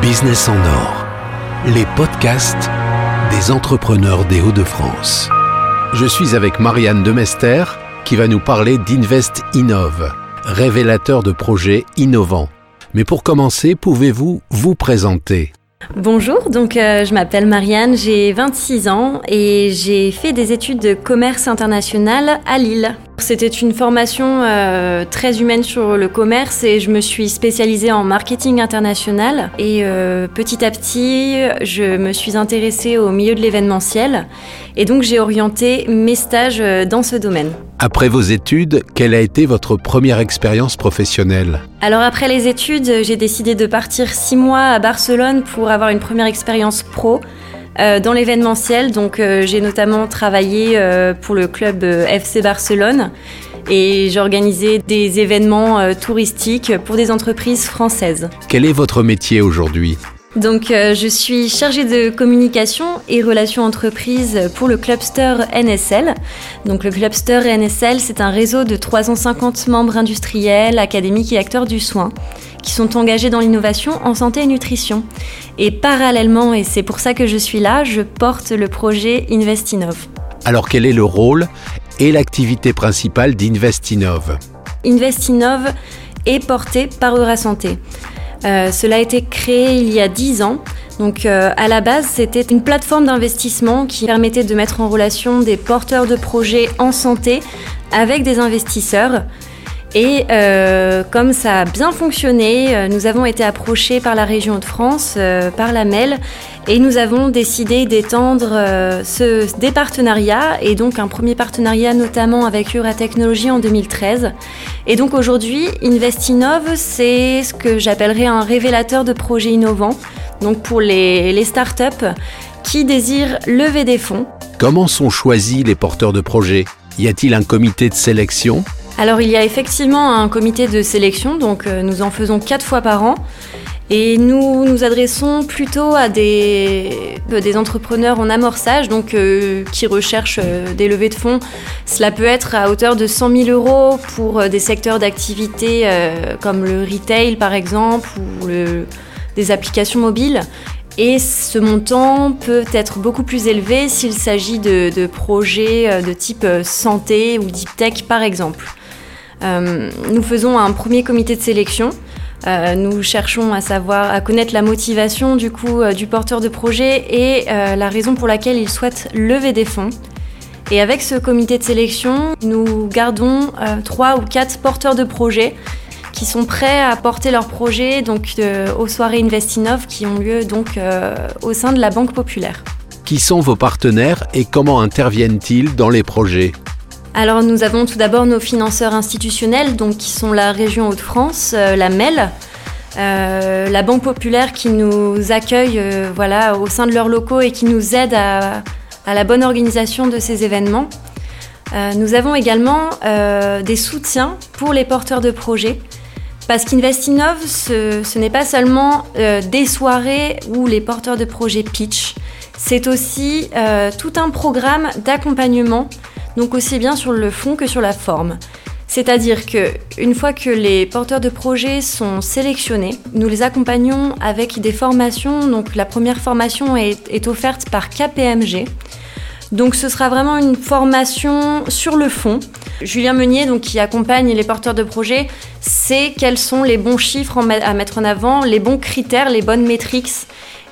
Business en or, les podcasts des entrepreneurs des Hauts-de-France. Je suis avec Marianne Demester qui va nous parler d'Invest Innove, révélateur de projets innovants. Mais pour commencer, pouvez-vous vous présenter? Bonjour, donc euh, je m'appelle Marianne, j'ai 26 ans et j'ai fait des études de commerce international à Lille. C'était une formation euh, très humaine sur le commerce et je me suis spécialisée en marketing international. Et euh, petit à petit, je me suis intéressée au milieu de l'événementiel et donc j'ai orienté mes stages euh, dans ce domaine. Après vos études, quelle a été votre première expérience professionnelle? Alors après les études, j'ai décidé de partir six mois à Barcelone pour avoir une première expérience pro. Euh, dans l'événementiel. Donc euh, j'ai notamment travaillé euh, pour le club FC Barcelone et j'ai organisé des événements touristiques pour des entreprises françaises. Quel est votre métier aujourd'hui? Donc je suis chargée de communication et relations entreprises pour le Clubster NSL. Donc le Clubster NSL, c'est un réseau de 350 membres industriels, académiques et acteurs du soin qui sont engagés dans l'innovation en santé et nutrition. Et parallèlement, et c'est pour ça que je suis là, je porte le projet Investinov. Alors quel est le rôle et l'activité principale d'Investinov? Investinov est porté par Eurasanté. Euh, cela a été créé il y a 10 ans. Donc euh, à la base, c'était une plateforme d'investissement qui permettait de mettre en relation des porteurs de projets en santé avec des investisseurs et euh, comme ça a bien fonctionné, nous avons été approchés par la région de France, par la MEL, et nous avons décidé d'étendre ce, des partenariats, et donc un premier partenariat notamment avec Euratechnologie en 2013. Et donc aujourd'hui, Investinov, c'est ce que j'appellerais un révélateur de projets innovants, donc pour les, les startups qui désirent lever des fonds. Comment sont choisis les porteurs de projets? Y a-t-il un comité de sélection? Alors il y a effectivement un comité de sélection, donc euh, nous en faisons quatre fois par an. Et nous nous adressons plutôt à des, euh, entrepreneurs en amorçage, donc euh, qui recherchent des levées de fonds. Cela peut être à hauteur de 100 000 euros pour des secteurs d'activité comme le retail par exemple ou des applications mobiles. Et ce montant peut être beaucoup plus élevé s'il s'agit de, projets de type santé ou deep tech par exemple. Euh, nous faisons un premier comité de sélection. Euh, nous cherchons à savoir, à connaître la motivation du euh, porteur de projet et la raison pour laquelle il souhaite lever des fonds. Et avec ce comité de sélection, nous gardons trois ou quatre porteurs de projet qui sont prêts à porter leur projet donc aux soirées Investinov qui ont lieu donc au sein de la Banque Populaire. Qui sont vos partenaires et comment interviennent-ils dans les projets? Alors nous avons tout d'abord nos financeurs institutionnels, donc qui sont la région Hauts-de-France, euh, la MEL, euh, la Banque Populaire qui nous accueille euh, voilà, au sein de leurs locaux et qui nous aide à, la bonne organisation de ces événements. nous avons également des soutiens pour les porteurs de projets. Parce qu'Investinov, ce, ce n'est pas seulement des soirées où les porteurs de projets pitch, c'est aussi tout un programme d'accompagnement donc aussi bien sur le fond que sur la forme. C'est-à-dire que une fois que les porteurs de projets sont sélectionnés, nous les accompagnons avec des formations. Donc la première formation est, offerte par KPMG. Donc ce sera vraiment une formation sur le fond. Julien Meunier, donc, qui accompagne les porteurs de projets, sait quels sont les bons chiffres à mettre en avant, les bons critères, les bonnes métriques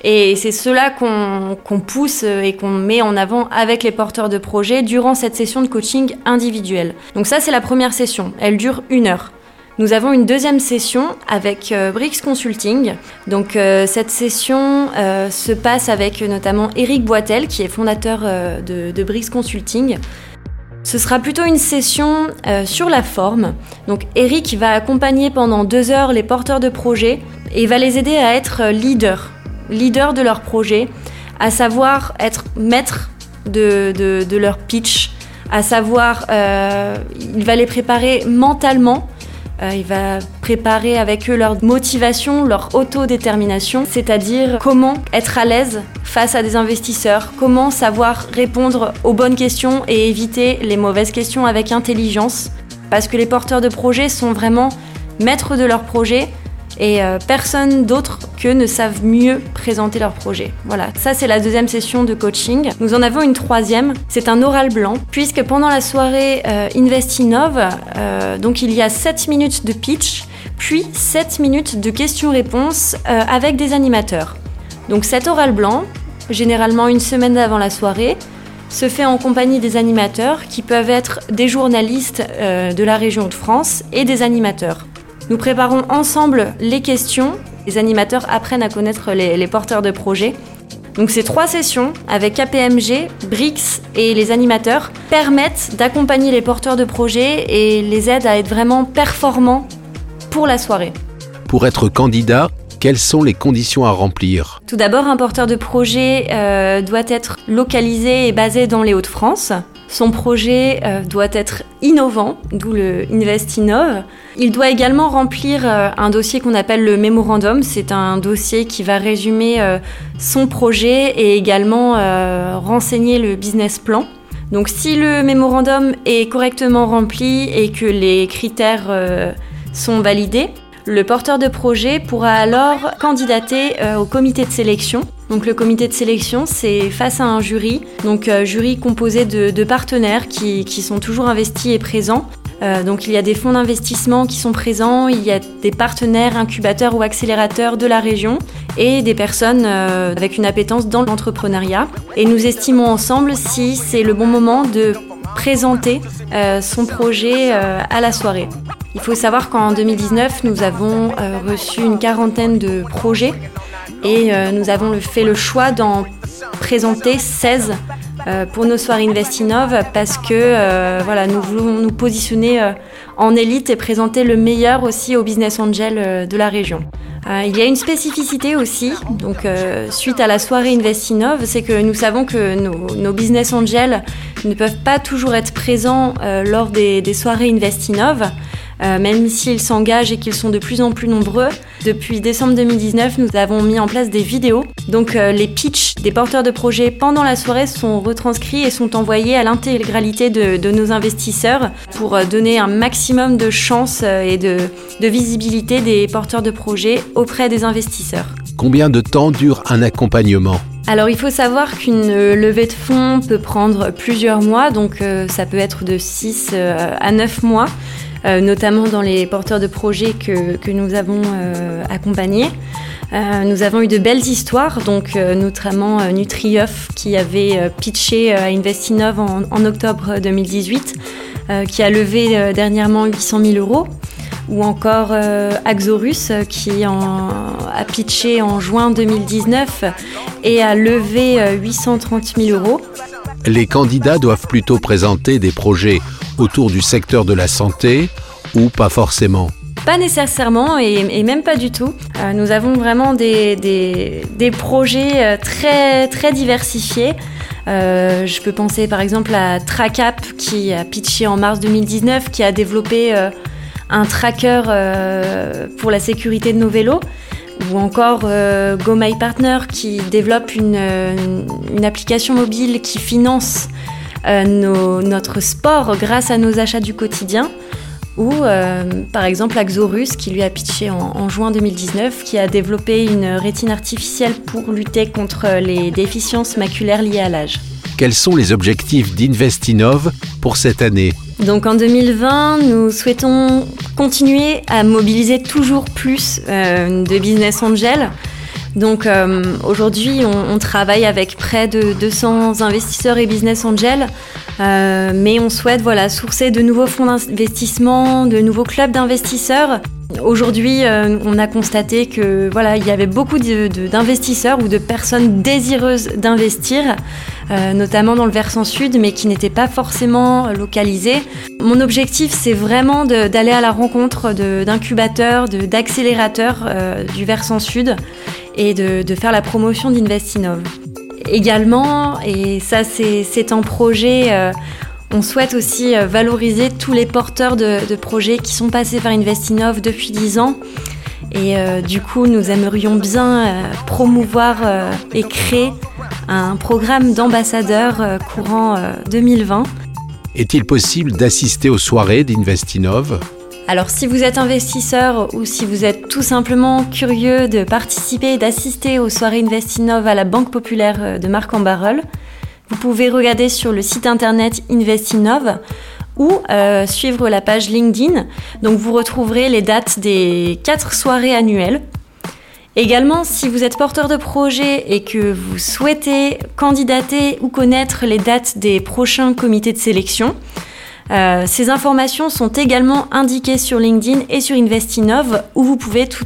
et c'est cela qu'on pousse et qu'on met en avant avec les porteurs de projets durant cette session de coaching individuel. Donc ça, c'est la première session. Elle dure une heure. Nous avons une deuxième session avec euh, Brix Consulting. Donc euh, cette session euh, se passe avec notamment Eric Boitel, qui est fondateur de, de Brix Consulting. Ce sera plutôt une session sur la forme. Donc Eric va accompagner pendant deux heures les porteurs de projets et va les aider à être leaders leader de leur projet, à savoir être maître de, leur pitch, à savoir, euh, il va les préparer mentalement, euh, il va préparer avec eux leur motivation, leur autodétermination, c'est-à-dire comment être à l'aise face à des investisseurs, comment savoir répondre aux bonnes questions et éviter les mauvaises questions avec intelligence, parce que les porteurs de projets sont vraiment maîtres de leur projet et euh, personne d'autre que ne savent mieux présenter leur projet. Voilà, ça c'est la deuxième session de coaching. Nous en avons une troisième, c'est un oral blanc, puisque pendant la soirée euh, euh, donc il y a 7 minutes de pitch, puis 7 minutes de questions-réponses avec des animateurs. Donc cet oral blanc, généralement une semaine avant la soirée, se fait en compagnie des animateurs qui peuvent être des journalistes de la région de France et des animateurs. Nous préparons ensemble les questions. Les animateurs apprennent à connaître les, porteurs de projets. Donc ces trois sessions avec KPMG, BRICS et les animateurs permettent d'accompagner les porteurs de projets et les aident à être vraiment performants pour la soirée. Pour être candidat, quelles sont les conditions à remplir? Tout d'abord, un porteur de projet euh, doit être localisé et basé dans les Hauts-de-France. Son projet euh, doit être innovant, d'où le Invest Innov. Il doit également remplir euh, un dossier qu'on appelle le mémorandum. C'est un dossier qui va résumer euh, son projet et également renseigner le business plan. Donc si le mémorandum est correctement rempli et que les critères sont validés, le porteur de projet pourra alors candidater au comité de sélection donc le comité de sélection, c'est face à un jury, donc euh, jury composé de, partenaires qui, sont toujours investis et présents. Euh, donc il y a des fonds d'investissement qui sont présents, il y a des partenaires, incubateurs ou accélérateurs de la région et des personnes euh, avec une appétence dans l'entrepreneuriat. Et nous estimons ensemble si c'est le bon moment de présenter son projet à la soirée. Il faut savoir qu'en 2019, nous avons reçu une quarantaine de projets et euh, nous avons fait le choix d'en présenter 16 euh, pour nos soirées Investinov parce que euh, voilà, nous voulons nous positionner en élite et présenter le meilleur aussi aux business angels de la région. il y a une spécificité aussi, donc suite à la soirée Investinov, c'est que nous savons que nos, business angels ne peuvent pas toujours être présents lors des, des soirées Investinov. Euh, même s'ils s'engagent et qu'ils sont de plus en plus nombreux. Depuis décembre 2019, nous avons mis en place des vidéos. Donc euh, les pitchs des porteurs de projets pendant la soirée sont retranscrits et sont envoyés à l'intégralité de, nos investisseurs pour euh, donner un maximum de chance et de, de visibilité des porteurs de projets auprès des investisseurs. Combien de temps dure un accompagnement? Alors il faut savoir qu'une levée de fonds peut prendre plusieurs mois, donc ça peut être de 6 à 9 mois. Euh, notamment dans les porteurs de projets que, que nous avons euh, accompagnés. Euh, nous avons eu de belles histoires, donc notamment Nutrioff qui avait pitché à Investinov en octobre 2018, qui a levé dernièrement 800 000 euros ou encore Axorus qui a pitché en juin 2019 et a levé 830 000 euros. Les candidats doivent plutôt présenter des projets autour du secteur de la santé ou pas forcément pas nécessairement et, même pas du tout. Euh, nous avons vraiment des, projets euh, très, très diversifiés. Euh, je peux penser par exemple à Tracap qui a pitché en mars 2019, qui a développé un tracker pour la sécurité de nos vélos. Ou encore Go My Partner qui développe une, une application mobile qui finance euh, notre sport grâce à nos achats du quotidien. Ou euh, par exemple Axorus qui lui a pitché en, juin 2019, qui a développé une rétine artificielle pour lutter contre les déficiences maculaires liées à l'âge. Quels sont les objectifs d'Investinov pour cette année? Donc en 2020, nous souhaitons continuer à mobiliser toujours plus euh, de business angels donc euh, aujourd'hui, on, travaille avec près de 200 investisseurs et business angels, euh, mais on souhaite voilà sourcer de nouveaux fonds d'investissement, de nouveaux clubs d'investisseurs. Aujourd'hui, euh, on a constaté que voilà, il y avait beaucoup d'investisseurs ou de personnes désireuses d'investir, notamment dans le versant sud, mais qui n'étaient pas forcément localisées. Mon objectif, c'est vraiment d'aller à la rencontre d'incubateurs, d'accélérateurs du versant sud et de, faire la promotion d'Investinov. Également, et ça c'est un projet, euh, on souhaite aussi euh, valoriser tous les porteurs de, projets qui sont passés par Investinov depuis 10 ans. Et euh, du coup, nous aimerions bien promouvoir et créer un programme d'ambassadeurs courant 2020. Est-il possible d'assister aux soirées d'Investinov? Alors si vous êtes investisseur ou si vous êtes tout simplement curieux de participer et d'assister aux soirées Investinov à la Banque Populaire de Marc en Barœul, vous pouvez regarder sur le site internet Investinov ou euh, suivre la page LinkedIn. Donc vous retrouverez les dates des quatre soirées annuelles. Également, si vous êtes porteur de projet et que vous souhaitez candidater ou connaître les dates des prochains comités de sélection, euh, ces informations sont également indiquées sur LinkedIn et sur Investinov où vous pouvez tout,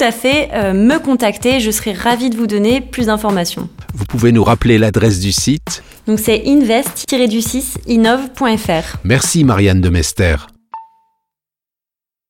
à fait euh, me contacter. Je serai ravie de vous donner plus d'informations. Vous pouvez nous rappeler l'adresse du site? Donc c'est invest-du6innov.fr. Merci Marianne de Mester.